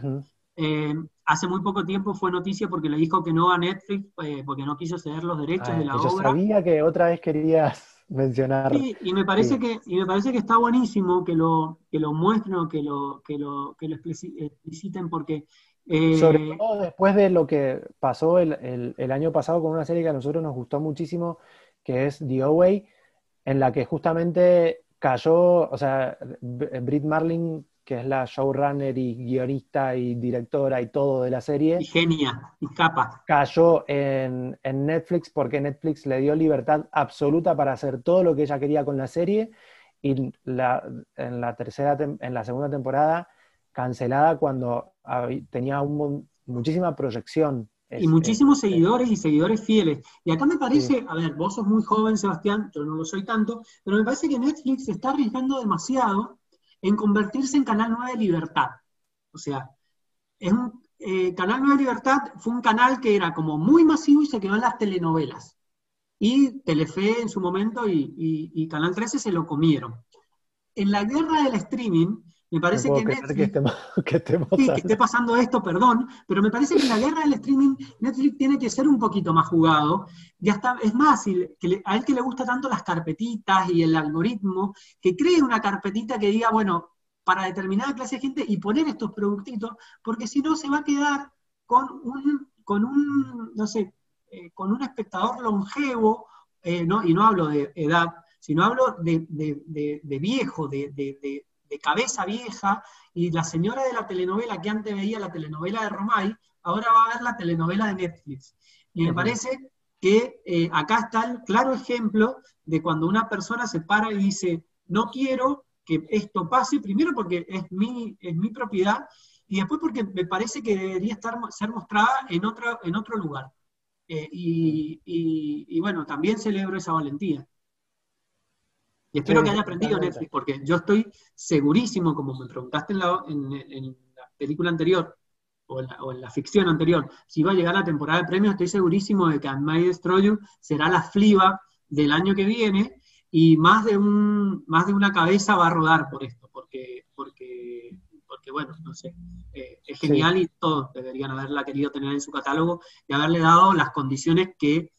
Eh, hace muy poco tiempo fue noticia porque le dijo que no a Netflix eh, porque no quiso ceder los derechos de la yo obra. sabía que otra vez querías mencionar. Sí, y me parece que y me parece que está buenísimo que lo que lo muestren o que lo que lo que lo expliciten porque eh, sobre todo después de lo que pasó el, el, año pasado con una serie que a nosotros nos gustó muchísimo, que es The Away, en la que justamente cayó, o sea, Brit Marling que es la showrunner y guionista y directora y todo de la serie. Y genia, y capa. Cayó en, Netflix porque Netflix le dio libertad absoluta para hacer todo lo que ella quería con la serie y la, en la tercera, en la segunda temporada cancelada cuando tenía muchísima proyección. Y muchísimos seguidores y seguidores fieles. Y acá me parece, a ver, vos sos muy joven, Sebastián, yo no lo soy tanto, pero me parece que Netflix está arriesgando demasiado en convertirse en Canal 9 Libertad. O sea, es un, eh, Canal 9 Libertad fue un canal que era como muy masivo y se quedó en las telenovelas. Y Telefe en su momento y, Canal 13 se lo comieron. En la guerra del streaming, me parece que Netflix... Que, esté pasando esto, perdón, pero me parece que en la guerra del streaming Netflix tiene que ser un poquito más jugado. Ya está, es más, que a él que le gusta tanto las carpetitas y el algoritmo, que cree una carpetita que diga, bueno, para determinada clase de gente y poner estos productitos, porque si no se va a quedar con un, con un no sé, eh, con un espectador longevo, eh, no, y no hablo de edad, sino hablo de, de viejo, de, de cabeza vieja, y la señora de la telenovela que antes veía la telenovela de Romay, ahora va a ver la telenovela de Netflix. Y me parece que eh, acá está el claro ejemplo de cuando una persona se para y dice, no quiero que esto pase, primero porque es mi, es mi propiedad, y después porque me parece que debería estar, ser mostrada en otro, en otro lugar. Eh, y, y, bueno, también celebro esa valentía. Y espero que haya aprendido Netflix, porque yo estoy segurísimo, como me preguntaste en la, película anterior, o en, la, ficción anterior, si va a llegar la temporada de premios, estoy segurísimo de que I May Destroy You será la fliba del año que viene, y más de, un, más de una cabeza va a rodar por esto, porque, porque, porque bueno, no sé, eh, es genial y todos deberían haberla querido tener en su catálogo y haberle dado las condiciones que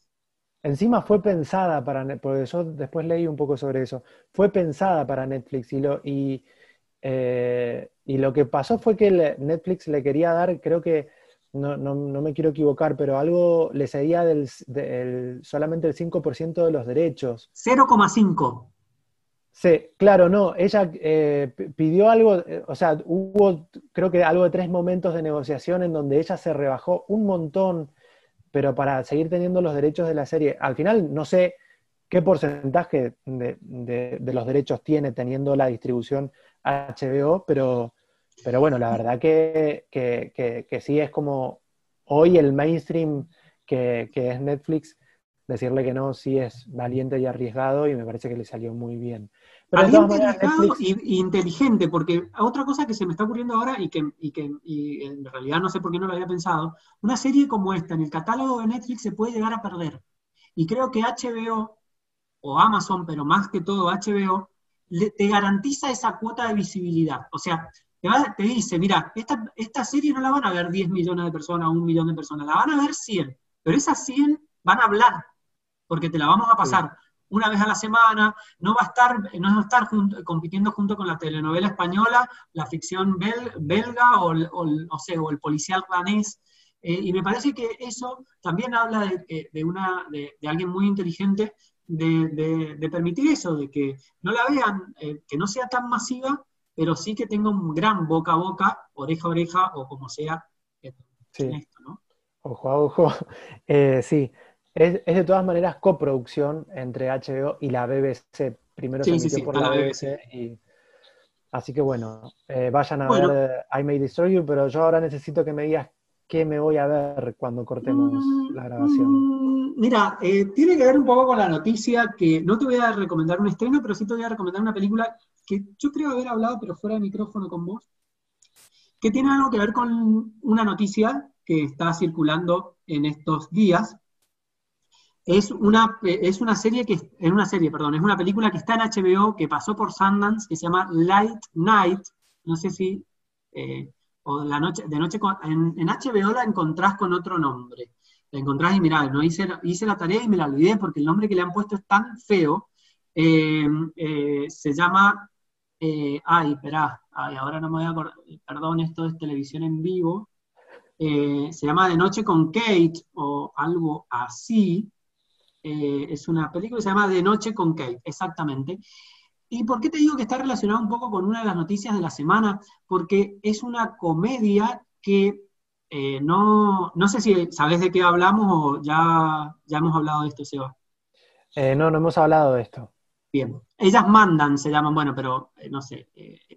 Encima fue pensada para, porque yo después leí un poco sobre eso, fue pensada para Netflix y lo, y, eh, y lo que pasó fue que Netflix le quería dar, creo que, no, no, no me quiero equivocar, pero algo le cedía del, solamente el 5% de los derechos. 0,5. Sí, claro, no, ella eh, pidió algo, eh, o sea, hubo creo que algo de tres momentos de negociación en donde ella se rebajó un montón pero para seguir teniendo los derechos de la serie, al final no sé qué porcentaje de, los derechos tiene teniendo la distribución HBO, pero, pero bueno, la verdad que, que, sí es como hoy el mainstream que, es Netflix, decirle que no sí es valiente y arriesgado y me parece que le salió muy bien. Pero y, inteligente, porque otra cosa que se me está ocurriendo ahora y que, y que y en realidad no sé por qué no lo había pensado, una serie como esta en el catálogo de Netflix se puede llegar a perder. Y creo que HBO o Amazon, pero más que todo HBO, te garantiza esa cuota de visibilidad. O sea, te, dice, mira, esta, esta serie no la van a ver 10 millones de personas un millón de personas, la van a ver 100, pero esas 100 van a hablar, porque te la vamos a pasar una vez a la semana, no va a estar, no va a estar compitiendo junto con la telenovela española, la ficción belga o, o, sea, o el policial danés. Eh, y me parece que eso también habla de, eh, una, de, alguien muy inteligente de, permitir eso, de que no la vean, eh, que no sea tan masiva, pero sí que tenga un gran boca a boca, oreja a oreja o como sea sí. Ojo a ojo. sí, es, de todas maneras coproducción entre HBO y la BBC. Primero se emitió por la, BBC. Y, así que bueno, eh, vayan a ver eh, I May Destroy You, pero yo ahora necesito que me digas qué me voy a ver cuando cortemos mm, la grabación. Mm, mira, eh, tiene que ver un poco con la noticia que no te voy a recomendar un estreno, pero sí te voy a recomendar una película que yo creo haber hablado, pero fuera de micrófono con vos, que tiene algo que ver con una noticia que está circulando en estos días, es una, es una serie que, es una serie, perdón, es una película que está en HBO, que pasó por Sundance, que se llama Light Night, no sé si, eh, o la noche, de noche, en, en, HBO la encontrás con otro nombre. La encontrás y mirá, no hice, hice la tarea y me la olvidé porque el nombre que le han puesto es tan feo. Eh, eh, se llama, ay, esperá, ay, ahora no me voy a acordar, perdón, esto es televisión en vivo. se llama De Noche con Kate o algo así. Eh, es una película que se llama De Noche con Kate, exactamente. ¿Y por qué te digo que está relacionado un poco con una de las noticias de la semana? Porque es una comedia que eh, no, no sé si sabes de qué hablamos o ya, ya hemos hablado de esto, Seba. Eh, no, no hemos hablado de esto. Bien. Ellas mandan, se llaman, bueno, pero no sé.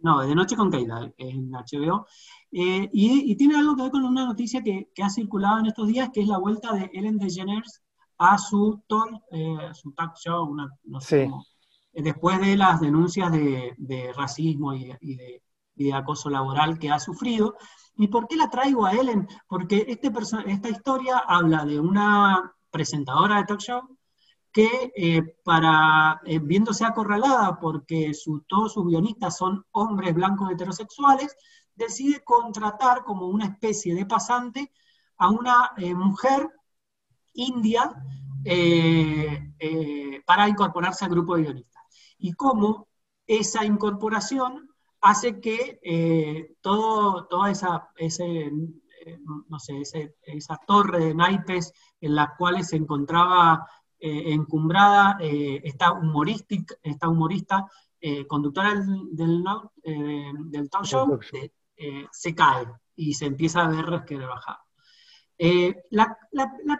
no, De Noche con Kate, en HBO. Y, y, tiene algo que ver con una noticia que, que, ha circulado en estos días, que es la vuelta de Ellen DeGeneres a su, talk, eh, su talk show, no sé cómo, eh, después de las denuncias de, racismo y, de, acoso laboral que ha sufrido. ¿Y por qué la traigo a Ellen? Porque este esta historia habla de una presentadora de talk show que eh, para, viéndose acorralada porque su, todos sus guionistas son hombres blancos heterosexuales, decide contratar como una especie de pasante a una mujer India eh, eh, para incorporarse al grupo de guionistas. Y cómo esa incorporación hace que eh, todo, toda esa, ese, no sé, esa torre de naipes en las cuales se encontraba encumbrada esta, humorística, esta humorista conductora del, del, talk show, se cae y se empieza a ver que bajado. Eh, la,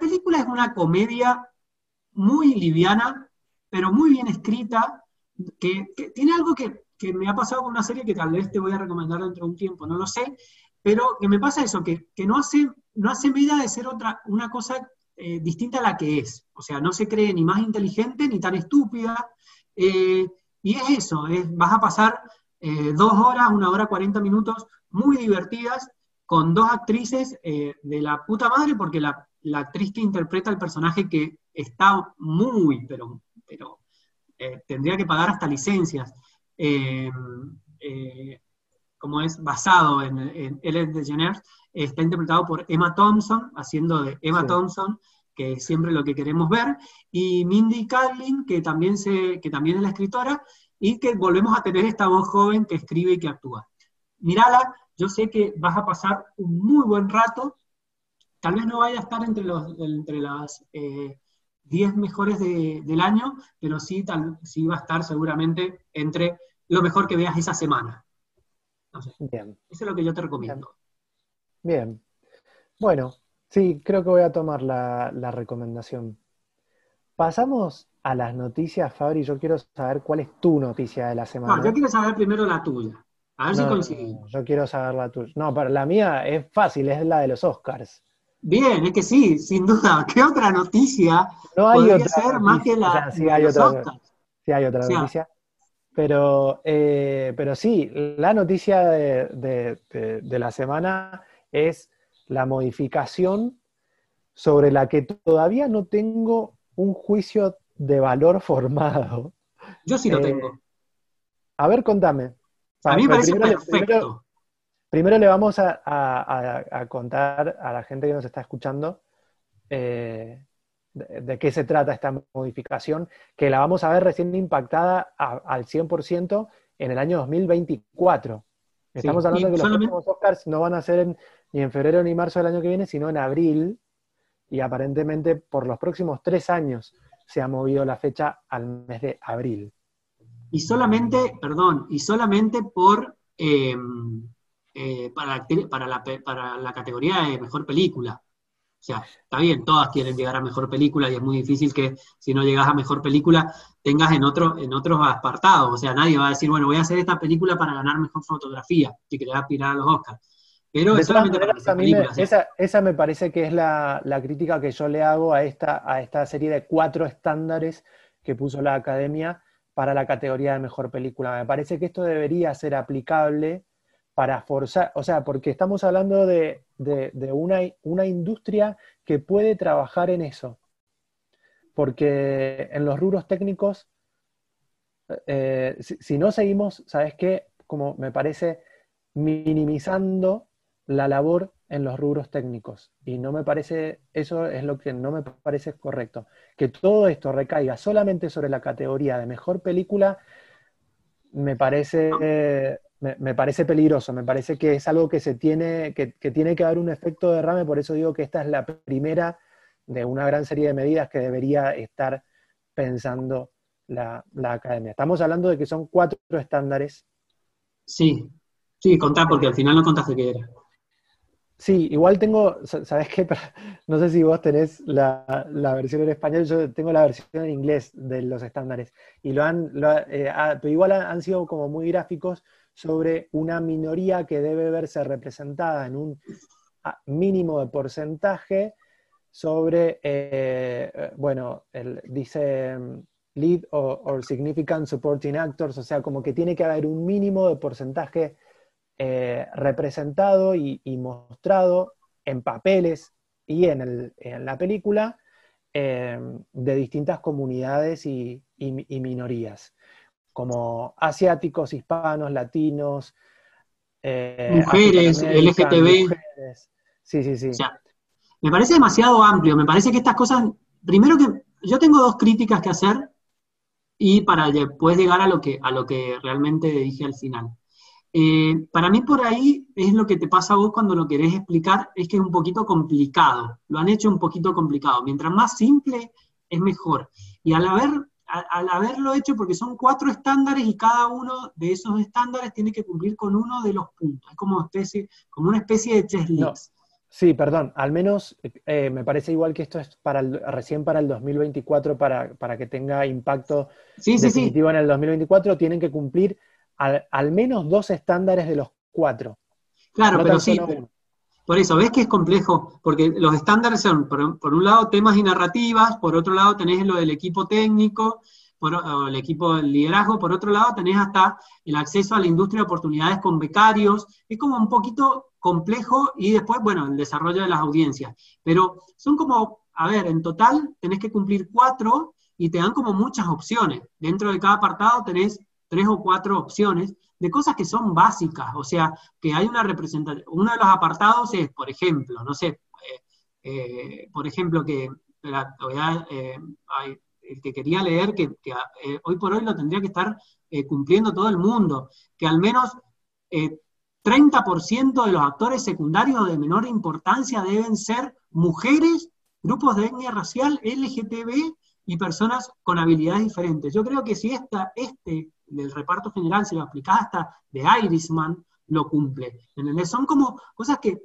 película es una comedia muy liviana, pero muy bien escrita, que, tiene algo que, me ha pasado con una serie que tal vez te voy a recomendar dentro de un tiempo, no lo sé, pero que me pasa eso, que, no, hace, no hace medida de ser otra, una cosa eh, distinta a la que es. O sea, no se cree ni más inteligente ni tan estúpida. Eh, y es eso, vas a pasar dos horas, una hora, cuarenta minutos muy divertidas con dos actrices eh, de la puta madre, porque la, actriz que interpreta el personaje que está muy, pero, pero eh, tendría que pagar hasta licencias, eh, como es basado en, en Ellen DeGeneres, está interpretado por Emma Thompson, haciendo de Emma Thompson, que es siempre lo que queremos ver, y Mindy Kaling, que también, se, que también es la escritora, y que volvemos a tener esta voz joven que escribe y que actúa. Mírala, yo sé que vas a pasar un muy buen rato, tal vez no vaya a estar entre, los, entre las 10 eh, mejores del año, pero sí, tal, sí va a estar seguramente entre lo mejor que veas esa semana. Bien. Eso es lo que yo te recomiendo. Bien. Bueno, sí, creo que voy a tomar la, recomendación. Pasamos a las noticias, Fabri. Yo quiero saber cuál es tu noticia de la semana. No, yo quiero saber primero la tuya. A ver si coincidimos. yo quiero saber la tuya. No, pero la mía es fácil, es la de los Oscars. Bien, es que sí, sin duda. ¿Qué otra noticia no hay podría otra ser más que la sí hay otra, Sí hay otra noticia. Pero, eh, pero sí, la noticia de, la semana es la modificación sobre la que todavía no tengo un juicio de valor formado. Yo sí lo eh, tengo. A ver, contame. A mí me parece perfecto. Primero, le vamos a, contar a la gente que nos está escuchando eh, de, qué se trata esta modificación, que la vamos a ver recién impactada al 100% en el año 2024. Estamos hablando de que los próximos Oscars no van a ser ni en febrero ni marzo del año que viene, sino en abril, y aparentemente por los próximos tres años se ha movido la fecha al mes de abril. Y solamente, perdón, y solamente por em, eh, para, para, la, para la categoría de mejor película. O sea, está bien, todas quieren llegar a mejor película y es muy difícil que si no llegas a mejor película tengas en, otro, en otros apartados. O sea, nadie va a decir, bueno, voy a hacer esta película para ganar mejor fotografía, si querés aspirar a los Oscars. Pero es solamente para esa, esa, me parece que es la, crítica que yo le hago a esta, a esta serie de cuatro estándares que puso la academia para la categoría de mejor película. Me parece que esto debería ser aplicable para forzar, o sea, porque estamos hablando de, una, una, industria que puede trabajar en eso. Porque en los rubros técnicos, eh, si, no seguimos, ¿sabes qué? Como me parece minimizando la labor en los rubros técnicos. Y no me parece, eso es lo que no me parece correcto. Que todo esto recaiga solamente sobre la categoría de mejor película, me parece me, parece peligroso, me parece que es algo que se tiene, que, tiene que haber un efecto de rame, por eso digo que esta es la primera de una gran serie de medidas que debería estar pensando la, academia. Estamos hablando de que son cuatro estándares. Sí, sí, contá, porque al final no contaste qué era. Sí, igual tengo, ¿sabes qué? No sé si vos tenés la, versión en español, yo tengo la versión en inglés de los estándares. Y lo han, eh, ah, pero igual han, sido como muy gráficos sobre una minoría que debe verse representada en un mínimo de porcentaje sobre, eh, eh, bueno, dice mm, lead or, significant supporting actors, o sea, como que tiene que haber un mínimo de porcentaje eh, representado y, mostrado en papeles y en, la película de distintas comunidades y minorías como asiáticos, hispanos, latinos. Eh, mujeres, LGTB. Sí, sí, sí. me parece demasiado amplio, me parece que estas cosas, primero que yo tengo dos críticas que hacer y para después llegar a lo que, a lo que realmente dije al final. Eh, para mí por ahí es lo que te pasa a vos cuando lo querés explicar, es que es un poquito complicado, lo han hecho un poquito complicado. Mientras más simple es mejor. Y al haber al, haberlo hecho, porque son cuatro estándares y cada uno de esos estándares tiene que cumplir con uno de los puntos. Es como, especie, como una especie de checklist. Sí, perdón, al menos eh, me parece igual que esto es para recién para el 2024, para, para que tenga impacto definitivo en el 2024, tienen que cumplir al, menos dos estándares de los cuatro. Claro, pero sí, por eso, ves que es complejo, porque los estándares son, por, un lado, temas y narrativas, por otro lado tenés lo del equipo técnico, por, el equipo del liderazgo, por otro lado tenés hasta el acceso a la industria de oportunidades con becarios, es como un poquito complejo y después, bueno, el desarrollo de las audiencias. Pero son como, a ver, en total tenés que cumplir cuatro y te dan como muchas opciones. Dentro de cada apartado tenés tres o cuatro opciones de cosas que son básicas, o sea, que hay una representación. Uno de los apartados es, por ejemplo, no sé, eh, eh, por ejemplo, que eh, el que quería leer, que, hoy por hoy lo tendría que estar cumpliendo todo el mundo, que al menos 30% de los actores secundarios de menor importancia deben ser mujeres, grupos de etnia racial, LGTB y personas con habilidades diferentes. Yo creo que si esta, este del reparto general, si lo aplicás hasta de Irishman, lo cumple. Son como cosas que,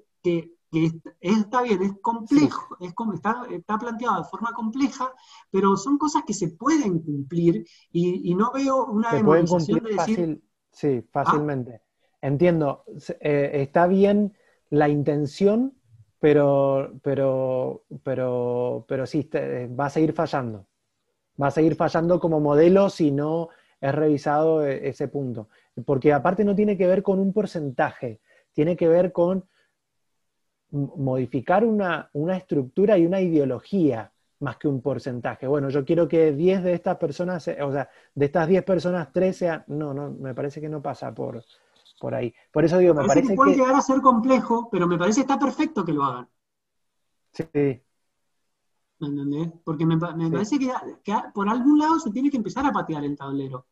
está bien, es complejo, es como, está, está, planteado de forma compleja, pero son cosas que se pueden cumplir y, no veo una demonización de decir... sí, fácilmente. Entiendo, eh, está bien la intención, pero, pero, pero, pero sí, va a seguir fallando. Va a seguir fallando como modelo si no es revisado e, ese punto. Porque aparte no tiene que ver con un porcentaje, tiene que ver con modificar una, una estructura y una ideología más que un porcentaje. Bueno, yo quiero que 10 de estas personas, o sea, de estas 10 personas, 3 sean... No, no, me parece que no pasa por, por ahí. Por eso digo, me parece, que puede llegar a ser complejo, pero me parece que está perfecto que lo hagan. Sí. ¿Me entendés? Porque me, parece que, por algún lado se tiene que empezar a patear el tablero.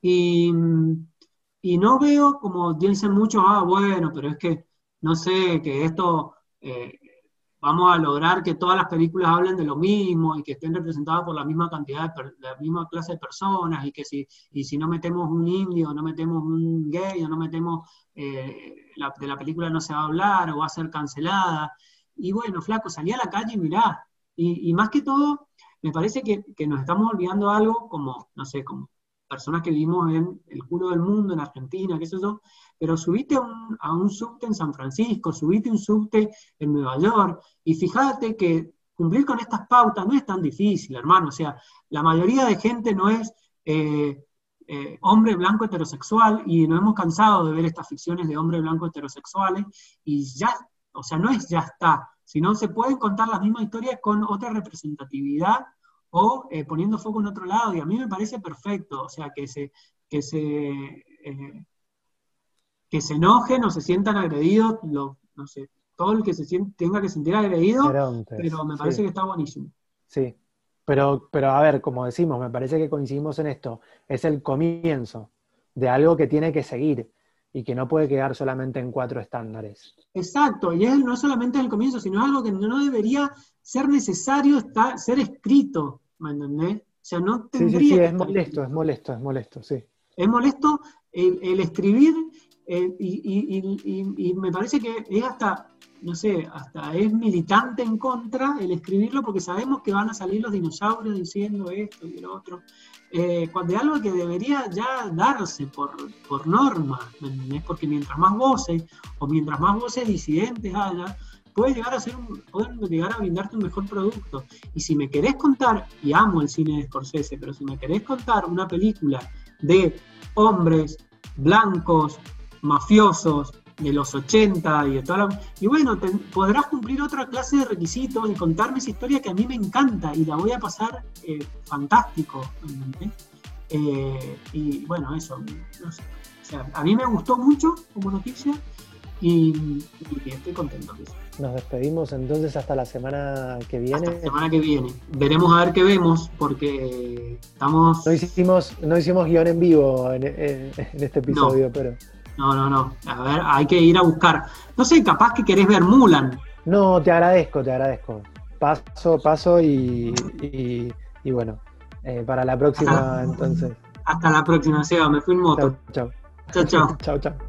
Y, no veo, como dicen muchos, ah, bueno, pero es que, no sé, que esto... Eh, vamos a lograr que todas las películas hablen de lo mismo y que estén representadas por la misma cantidad, de la misma clase de personas y que si, y si no metemos un indio, no metemos un gay o no metemos, eh, de la película no se va a hablar o va a ser cancelada. Y bueno, flaco, salí a la calle y mirá. Y, más que todo, me parece que, nos estamos olvidando algo como, no sé, como personas que vivimos en el culo del mundo, en Argentina, qué sé yo, pero subiste a un, a un subte en San Francisco, subiste un subte en Nueva York, y fíjate que cumplir con estas pautas no es tan difícil, hermano. O sea, la mayoría de gente no es eh, eh, hombre blanco heterosexual, y nos hemos cansado de ver estas ficciones de hombre blanco heterosexuales, y ya, o sea, no es ya está, sino se pueden contar las mismas historias con otra representatividad o eh, poniendo foco en otro lado, y a mí me parece perfecto, o sea, que se, que se que se enojen o se sientan agredidos, lo, no sé, todo el que se tenga que sentir agredido, pero, me parece que está buenísimo. Sí, pero, pero a ver, como decimos, me parece que coincidimos en esto, es el comienzo de algo que tiene que seguir y que no puede quedar solamente en cuatro estándares. Exacto, y es, no solamente el comienzo, sino algo que no debería ser necesario estar, ser escrito, ¿me entendés? O sea, no tendría sí, sí, sí, es molesto, es molesto, es molesto, sí. Es molesto el escribir eh, y, me parece que es hasta, no sé, hasta es militante en contra el escribirlo porque sabemos que van a salir los dinosaurios diciendo esto y lo otro. Eh, cuando es algo que debería ya darse por, por norma, es porque mientras más voces o mientras más voces disidentes haya, puede llegar a ser pueden llegar a brindarte un mejor producto. Y si me querés contar, y amo el cine de Scorsese, pero si me querés contar una película de hombres blancos, mafiosos de los 80 y de toda la... Y bueno, podrás cumplir otra clase de requisitos y contarme esa historia que a mí me encanta y la voy a pasar eh, fantástico. Eh, y bueno, eso, no sé. O sea, a mí me gustó mucho como noticia y, estoy contento. Nos despedimos entonces hasta la semana que viene. la semana que viene. Veremos a ver qué vemos, porque estamos. No hicimos, no hicimos guion en vivo en, este episodio, pero. No, no, no. A ver, hay que ir a buscar. No sé, capaz que querés ver Mulan. No, te agradezco, te agradezco. Paso, paso y, y, bueno, eh, para la próxima entonces. Hasta la próxima, Seba, me fui en moto. Chao, chao. Chao, chao. chao, chao.